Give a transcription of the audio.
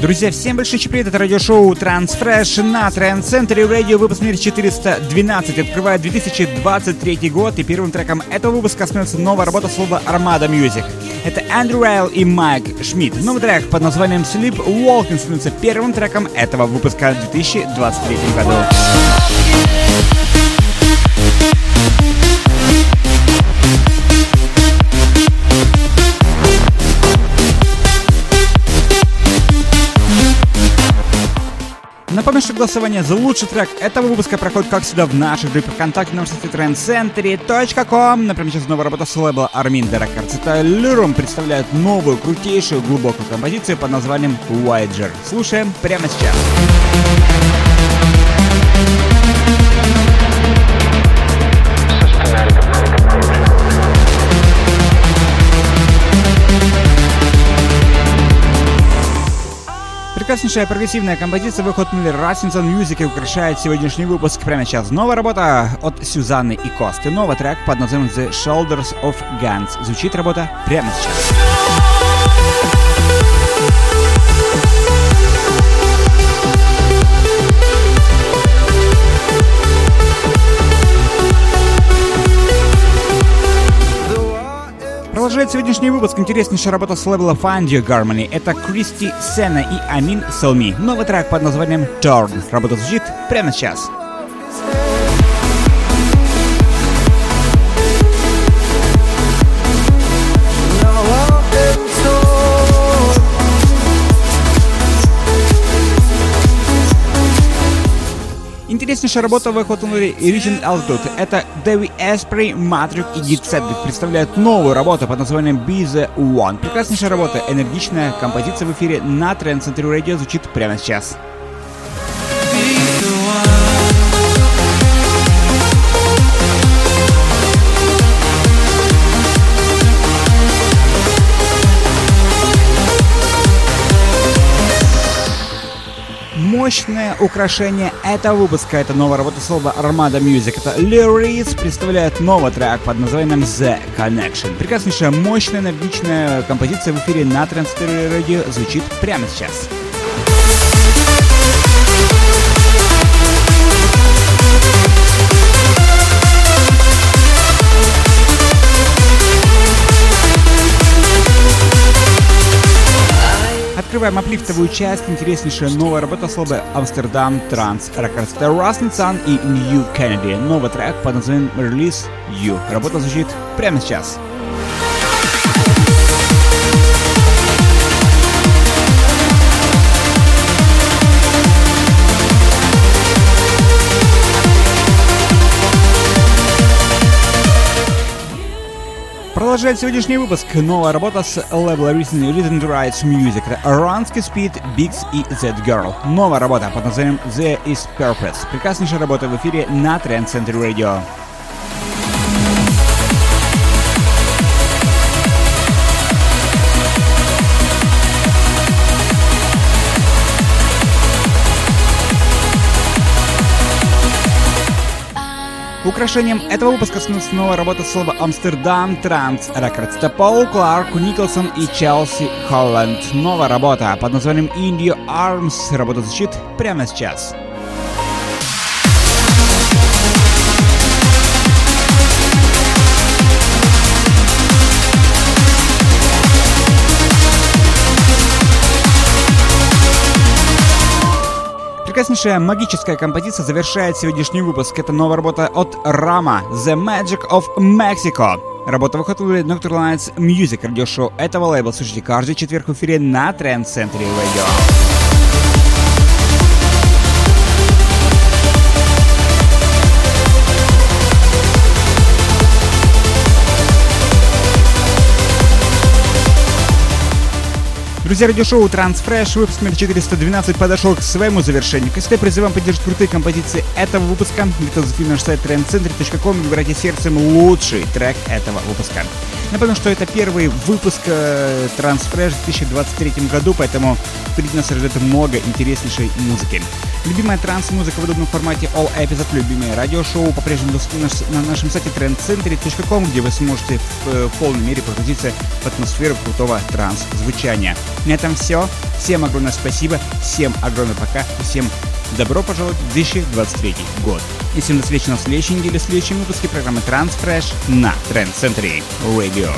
Друзья, всем большой привет, это радиошоу Transfresh на Center Radio, выпуск номер 412, открывает 2023 год, и первым треком этого выпуска становится новая работа слова Armada Music. Это Эндрю Райл и Майк Шмидт. Новый трек под названием Sleep Walking становится первым треком этого выпуска в 2023 году. Что голосование за лучший трек этого выпуска проходит, как всегда, в наших группах ВКонтакте на сайте trendcentry.com. Например, сейчас новая работа с лейбла Armin Records. Это Люрум представляет новую, крутейшую, глубокую композицию под названием Voyager. Слушаем прямо сейчас. Прекраснейшая прогрессивная композиция выходнули Rasmussen Music и украшает сегодняшний выпуск прямо сейчас. Новая работа от Сюзанны и Косты. Новый трек под названием The Shoulders of Guns. Звучит работа прямо сейчас. Продолжает сегодняшний выпуск интереснейшая работа с лейбла Fundio Harmony. Это Кристи Сена и Амин Салми. Новый трек под названием Torn. Работа звучит прямо сейчас. Интереснейшая работа выходила и Region Altitude. Это Дэви Эспри, Матрик и Диксет представляют новую работу под названием Be The One. Прекраснейшая работа, энергичная композиция в эфире на Trend Center Radio звучит прямо сейчас. Мощное украшение этого выпуска. Это новая работа слова Armada Music. Это Lyrics представляет новый трек под названием The Connection. Прекраснейшая, мощная, энергичная композиция в эфире на Трансфере Радио звучит прямо сейчас. Открываем аплифтовую часть, интереснейшая новая работа слова Амстердам Транс Рекордс. Это Rustin Sun и New Kennedy. Новый трек под названием Release You. Работа звучит прямо сейчас. Продолжает сегодняшний выпуск новая работа с лейбла Recent Rhythm Rights Music. Это Aransky Speed, Biggs и Z Girl. Новая работа под названием The Is Purpose. Прекраснейшая работа в эфире на Trend Center Radio. Украшением этого выпуска снова работа слова Амстердам Транс Рекордс. Пол Кларк, Николсон и Челси Холланд. Новая работа под названием India Arms. Работа звучит прямо сейчас. Прекраснейшая магическая композиция завершает сегодняшний выпуск. Это новая работа от Рама The Magic of Mexico. Работа выходит в Nocturne Lights Music радиошоу этого лейбла. Слушайте каждый четверг в эфире на Trend Century Radio. Друзья, радиошоу Transfresh, выпуск номер 412 подошел к своему завершению. Как всегда, призываем поддержать крутые композиции этого выпуска. Заходите наш сайт trendcentry.com и выбирайте сердцем лучший трек этого выпуска. Напомню, что это первый выпуск э, Transfresh в 2023 году, поэтому впереди нас ждет много интереснейшей музыки. Любимая транс-музыка в удобном формате All Episode, любимое радиошоу по-прежнему на нашем сайте trendcentry.com, где вы сможете в, э, в полной мере погрузиться в атмосферу крутого транс-звучания. На этом все. Всем огромное спасибо, всем огромное пока, всем добро пожаловать в 2023 год. И всем до встречи на следующей неделе в следующем выпуске программы Transfresh на Trend Century Radio.